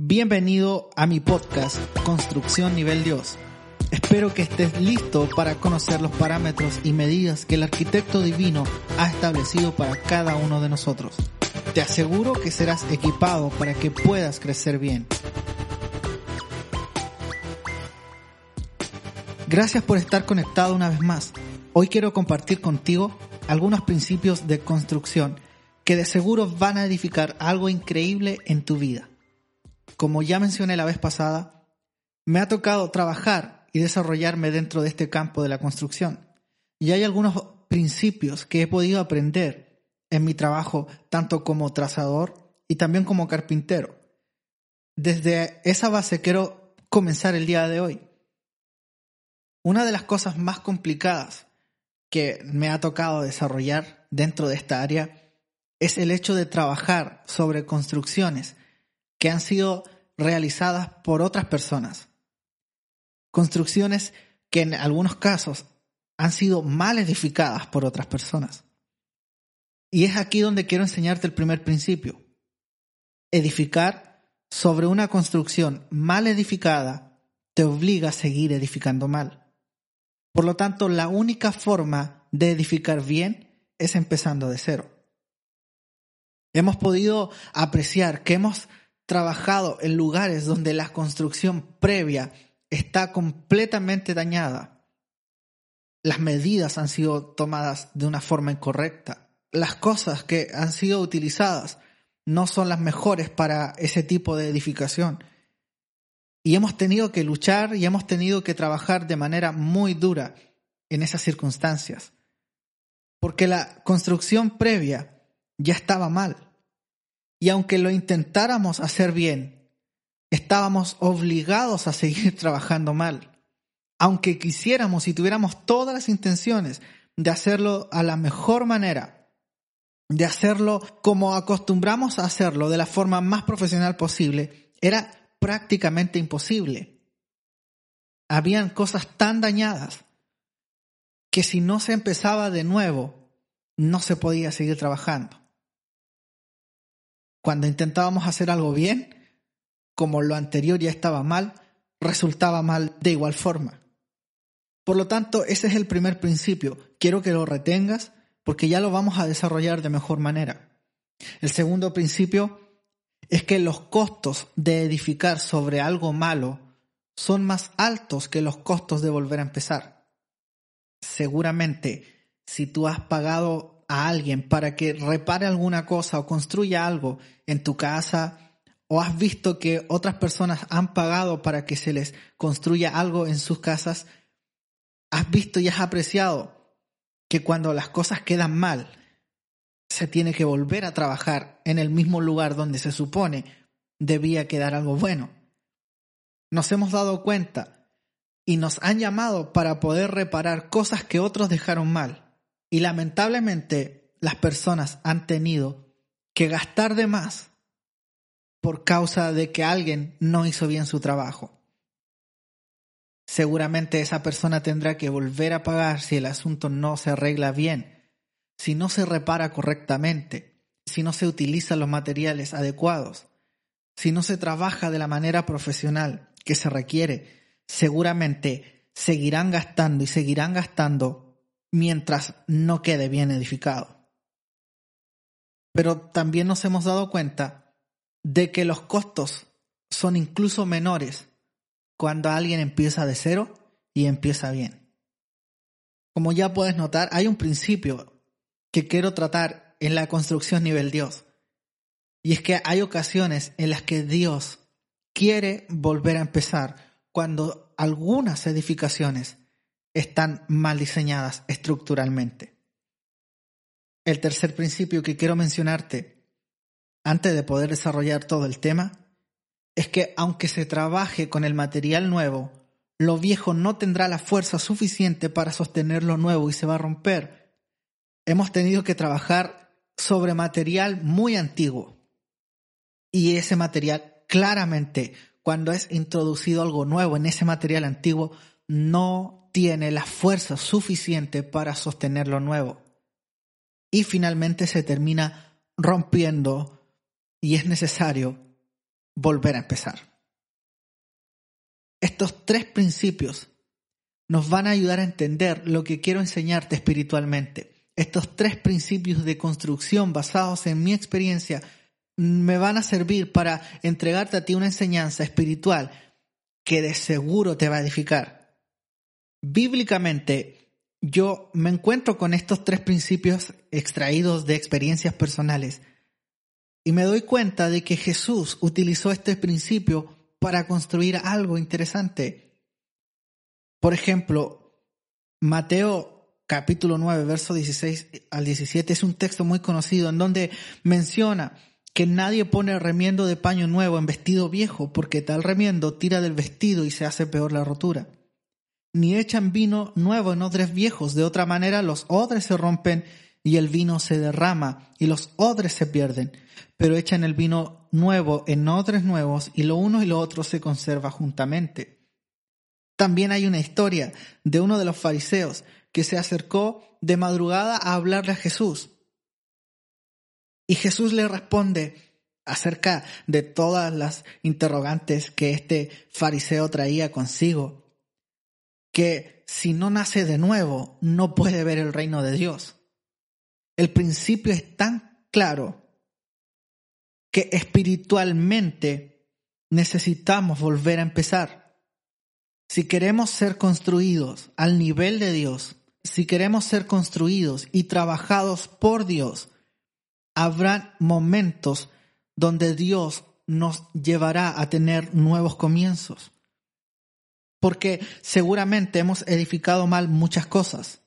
Bienvenido a mi podcast Construcción Nivel Dios. Espero que estés listo para conocer los parámetros y medidas que el arquitecto divino ha establecido para cada uno de nosotros. Te aseguro que serás equipado para que puedas crecer bien. Gracias por estar conectado una vez más. Hoy quiero compartir contigo algunos principios de construcción que de seguro van a edificar algo increíble en tu vida como ya mencioné la vez pasada, me ha tocado trabajar y desarrollarme dentro de este campo de la construcción. Y hay algunos principios que he podido aprender en mi trabajo, tanto como trazador y también como carpintero. Desde esa base quiero comenzar el día de hoy. Una de las cosas más complicadas que me ha tocado desarrollar dentro de esta área es el hecho de trabajar sobre construcciones que han sido realizadas por otras personas. Construcciones que en algunos casos han sido mal edificadas por otras personas. Y es aquí donde quiero enseñarte el primer principio. Edificar sobre una construcción mal edificada te obliga a seguir edificando mal. Por lo tanto, la única forma de edificar bien es empezando de cero. Hemos podido apreciar que hemos trabajado en lugares donde la construcción previa está completamente dañada. Las medidas han sido tomadas de una forma incorrecta. Las cosas que han sido utilizadas no son las mejores para ese tipo de edificación. Y hemos tenido que luchar y hemos tenido que trabajar de manera muy dura en esas circunstancias. Porque la construcción previa ya estaba mal. Y aunque lo intentáramos hacer bien, estábamos obligados a seguir trabajando mal. Aunque quisiéramos y tuviéramos todas las intenciones de hacerlo a la mejor manera, de hacerlo como acostumbramos a hacerlo, de la forma más profesional posible, era prácticamente imposible. Habían cosas tan dañadas que si no se empezaba de nuevo, no se podía seguir trabajando cuando intentábamos hacer algo bien, como lo anterior ya estaba mal, resultaba mal de igual forma. Por lo tanto, ese es el primer principio. Quiero que lo retengas porque ya lo vamos a desarrollar de mejor manera. El segundo principio es que los costos de edificar sobre algo malo son más altos que los costos de volver a empezar. Seguramente, si tú has pagado a alguien para que repare alguna cosa o construya algo en tu casa o has visto que otras personas han pagado para que se les construya algo en sus casas, has visto y has apreciado que cuando las cosas quedan mal, se tiene que volver a trabajar en el mismo lugar donde se supone debía quedar algo bueno. Nos hemos dado cuenta y nos han llamado para poder reparar cosas que otros dejaron mal. Y lamentablemente las personas han tenido que gastar de más por causa de que alguien no hizo bien su trabajo. Seguramente esa persona tendrá que volver a pagar si el asunto no se arregla bien, si no se repara correctamente, si no se utilizan los materiales adecuados, si no se trabaja de la manera profesional que se requiere, seguramente seguirán gastando y seguirán gastando mientras no quede bien edificado. Pero también nos hemos dado cuenta de que los costos son incluso menores cuando alguien empieza de cero y empieza bien. Como ya puedes notar, hay un principio que quiero tratar en la construcción nivel Dios. Y es que hay ocasiones en las que Dios quiere volver a empezar cuando algunas edificaciones están mal diseñadas estructuralmente. El tercer principio que quiero mencionarte, antes de poder desarrollar todo el tema, es que aunque se trabaje con el material nuevo, lo viejo no tendrá la fuerza suficiente para sostener lo nuevo y se va a romper. Hemos tenido que trabajar sobre material muy antiguo. Y ese material claramente, cuando es introducido algo nuevo en ese material antiguo, no tiene la fuerza suficiente para sostener lo nuevo. Y finalmente se termina rompiendo y es necesario volver a empezar. Estos tres principios nos van a ayudar a entender lo que quiero enseñarte espiritualmente. Estos tres principios de construcción basados en mi experiencia me van a servir para entregarte a ti una enseñanza espiritual que de seguro te va a edificar. Bíblicamente, yo me encuentro con estos tres principios extraídos de experiencias personales y me doy cuenta de que Jesús utilizó este principio para construir algo interesante. Por ejemplo, Mateo capítulo 9, verso 16 al 17 es un texto muy conocido en donde menciona que nadie pone remiendo de paño nuevo en vestido viejo, porque tal remiendo tira del vestido y se hace peor la rotura. Ni echan vino nuevo en odres viejos, de otra manera los odres se rompen y el vino se derrama y los odres se pierden, pero echan el vino nuevo en odres nuevos y lo uno y lo otro se conserva juntamente. También hay una historia de uno de los fariseos que se acercó de madrugada a hablarle a Jesús. Y Jesús le responde acerca de todas las interrogantes que este fariseo traía consigo, que si no nace de nuevo no puede ver el reino de Dios. El principio es tan claro que espiritualmente necesitamos volver a empezar. Si queremos ser construidos al nivel de Dios, si queremos ser construidos y trabajados por Dios, habrá momentos donde Dios nos llevará a tener nuevos comienzos. Porque seguramente hemos edificado mal muchas cosas.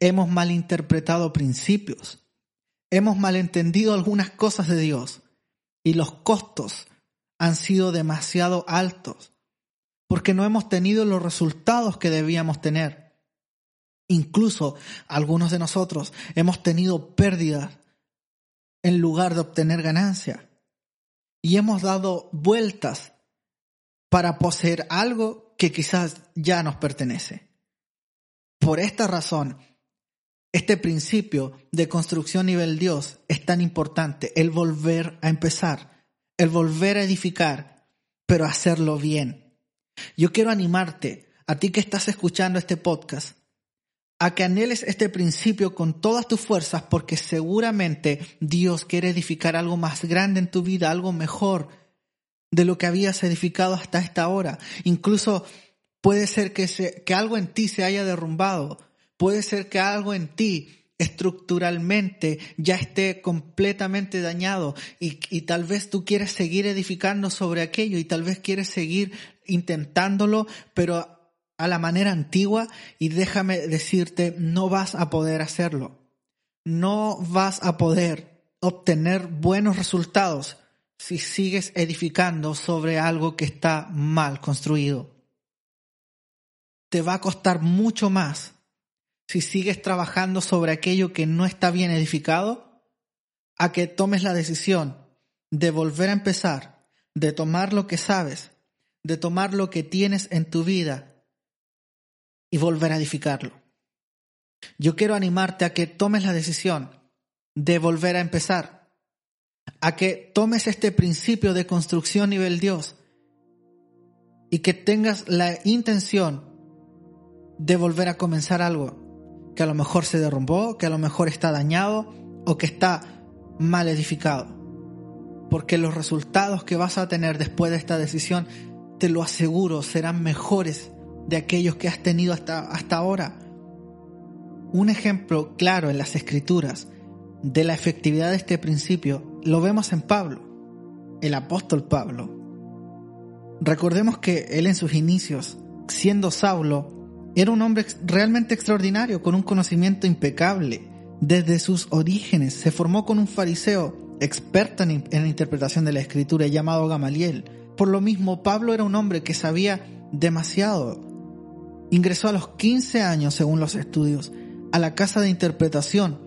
Hemos malinterpretado principios. Hemos malentendido algunas cosas de Dios. Y los costos han sido demasiado altos. Porque no hemos tenido los resultados que debíamos tener. Incluso algunos de nosotros hemos tenido pérdidas en lugar de obtener ganancia. Y hemos dado vueltas para poseer algo que quizás ya nos pertenece. Por esta razón, este principio de construcción nivel Dios es tan importante, el volver a empezar, el volver a edificar, pero hacerlo bien. Yo quiero animarte, a ti que estás escuchando este podcast, a que anheles este principio con todas tus fuerzas porque seguramente Dios quiere edificar algo más grande en tu vida, algo mejor de lo que habías edificado hasta esta hora. Incluso puede ser que, que algo en ti se haya derrumbado, Puede ser que algo en ti estructuralmente ya esté completamente dañado y, y, tal vez tú quieres seguir edificando sobre aquello y tal vez quieres seguir intentándolo, pero a la manera antigua y déjame decirte, no vas a poder hacerlo. No vas a poder obtener buenos resultados si sigues edificando sobre algo que está mal construido. Te va a costar mucho más si sigues trabajando sobre aquello que no está bien edificado, a que tomes la decisión de volver a empezar, de tomar lo que sabes, de tomar lo que tienes en tu vida y volver a edificarlo. Yo quiero animarte a que tomes la decisión de volver a empezar, a que tomes este principio de construcción nivel Dios y que tengas la intención de volver a comenzar algo que a lo mejor se derrumbó, que a lo mejor está dañado o que está mal edificado. Porque los resultados que vas a tener después de esta decisión, te lo aseguro, serán mejores de aquellos que has tenido hasta, hasta ahora. Un ejemplo claro en las escrituras de la efectividad de este principio lo vemos en Pablo, el apóstol Pablo. Recordemos que él en sus inicios, siendo Saulo, era un hombre realmente extraordinario, con un conocimiento impecable. Desde sus orígenes se formó con un fariseo experto en, la interpretación de la escritura llamado Gamaliel. Por lo mismo, Pablo era un hombre que sabía demasiado. Ingresó a los 15 años, según los estudios, a la casa de interpretación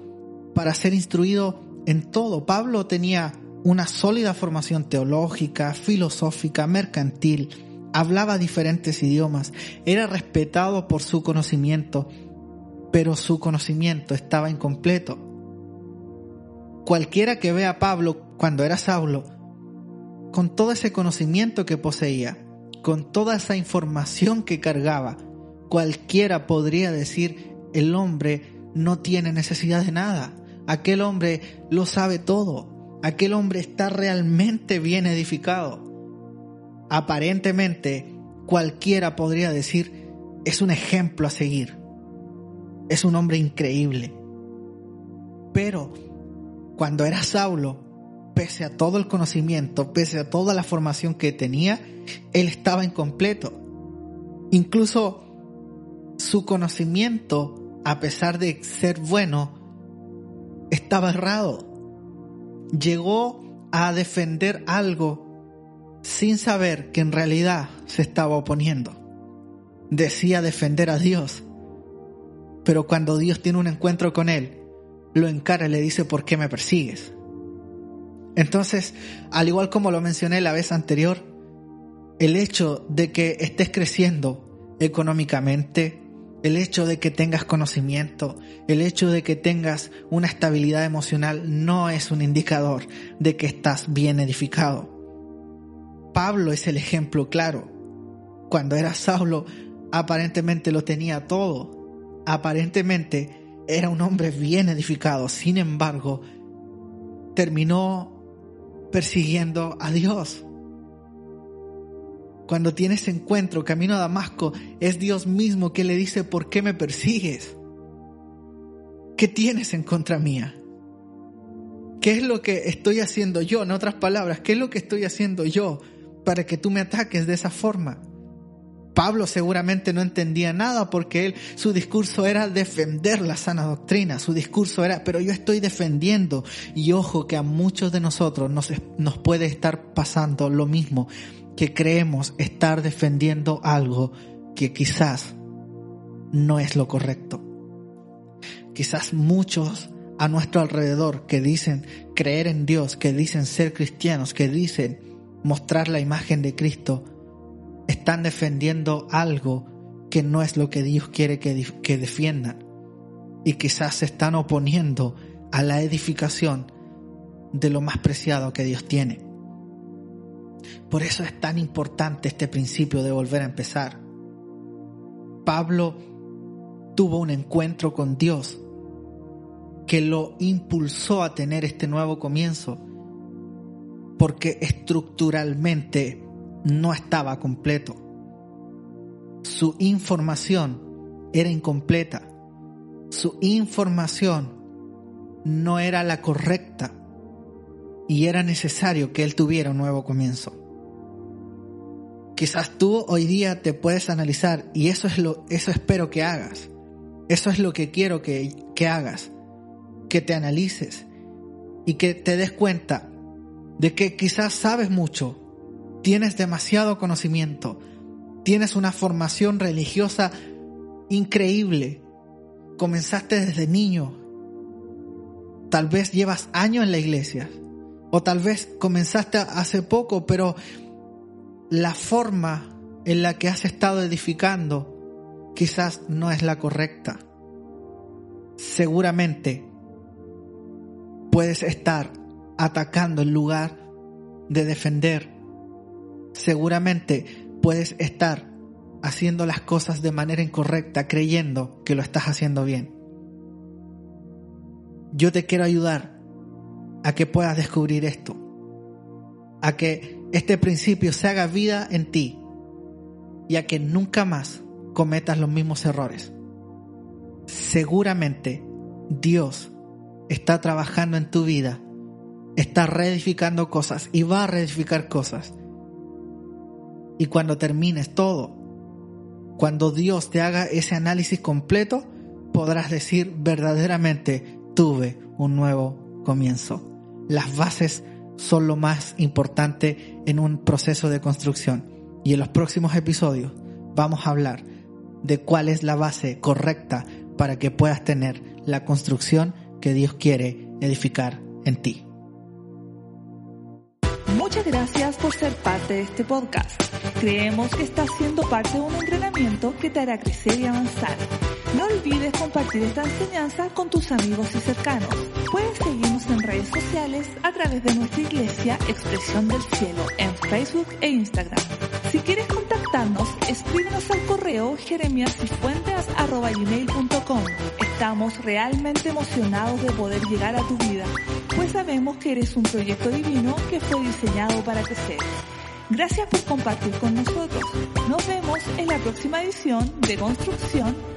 para ser instruido en todo. Pablo tenía una sólida formación teológica, filosófica, mercantil, hablaba diferentes idiomas, era respetado por su conocimiento, pero su conocimiento estaba incompleto. Cualquiera que vea a Pablo cuando era Saulo, con todo ese conocimiento que poseía, con toda esa información que cargaba, cualquiera podría decir, el hombre no tiene necesidad de nada, aquel hombre lo sabe todo, aquel hombre está realmente bien edificado. Aparentemente, cualquiera podría decir, es un ejemplo a seguir, es un hombre increíble. Pero cuando era Saulo, pese a todo el conocimiento, pese a toda la formación que tenía, él estaba incompleto. Incluso su conocimiento, a pesar de ser bueno, estaba errado. Llegó a defender algo sin saber que en realidad se estaba oponiendo. Decía defender a Dios, pero cuando Dios tiene un encuentro con él, lo encara y le dice, ¿por qué me persigues? Entonces, al igual como lo mencioné la vez anterior, el hecho de que estés creciendo económicamente, el hecho de que tengas conocimiento, el hecho de que tengas una estabilidad emocional no es un indicador de que estás bien edificado. Pablo es el ejemplo claro. Cuando era Saulo, aparentemente lo tenía todo. Aparentemente era un hombre bien edificado. Sin embargo, terminó persiguiendo a Dios. Cuando tiene ese encuentro camino a Damasco, es Dios mismo que le dice, ¿por qué me persigues? ¿Qué tienes en contra mía? ¿Qué es lo que estoy haciendo yo? En otras palabras, ¿qué es lo que estoy haciendo yo para que tú me ataques de esa forma? Pablo seguramente no entendía nada porque él, su discurso era defender la sana doctrina, su discurso era, pero yo estoy defendiendo. Y ojo que a muchos de nosotros nos, nos puede estar pasando lo mismo, que creemos estar defendiendo algo que quizás no es lo correcto. Quizás muchos a nuestro alrededor que dicen creer en Dios, que dicen ser cristianos, que dicen mostrar la imagen de Cristo, están defendiendo algo que no es lo que Dios quiere que, que defiendan. Y quizás se están oponiendo a la edificación de lo más preciado que Dios tiene. Por eso es tan importante este principio de volver a empezar. Pablo tuvo un encuentro con Dios que lo impulsó a tener este nuevo comienzo, porque estructuralmente no estaba completo. Su información era incompleta. Su información no era la correcta y era necesario que él tuviera un nuevo comienzo. Quizás tú hoy día te puedes analizar y eso es lo eso espero que hagas. Eso es lo que quiero que, que hagas. Que te analices y que te des cuenta de que quizás sabes mucho, tienes demasiado conocimiento, tienes una formación religiosa increíble, comenzaste desde niño, tal vez llevas años en la iglesia, o tal vez comenzaste hace poco, pero la forma en la que has estado edificando quizás no es la correcta. Seguramente puedes estar atacando en lugar de defender seguramente puedes estar haciendo las cosas de manera incorrecta creyendo que lo estás haciendo bien. Yo te quiero ayudar a que puedas descubrir esto, a que este principio se haga vida en ti y a que nunca más cometas los mismos errores. Seguramente Dios está trabajando en tu vida, está reedificando cosas y va a reedificar cosas y cuando termines todo, cuando Dios te haga ese análisis completo, podrás decir verdaderamente tuve un nuevo comienzo. Las bases son lo más importante en un proceso de construcción. Y en los próximos episodios vamos a hablar de cuál es la base correcta para que puedas tener la construcción que Dios quiere edificar en ti. Muchas gracias por ser parte de este podcast. Creemos que estás siendo parte de un entrenamiento que te hará crecer y avanzar. No olvides compartir esta enseñanza con tus amigos y cercanos. Puedes seguirnos en redes sociales a través de nuestra iglesia Expresión del Cielo en Facebook e Instagram. Si quieres contactarnos, escríbenos al correo jeremiasifuentes.com. Estamos realmente emocionados de poder llegar a tu vida, pues sabemos que eres un proyecto divino que fue diseñado para crecer. Gracias por compartir con nosotros. Nos vemos en la próxima edición de Construcción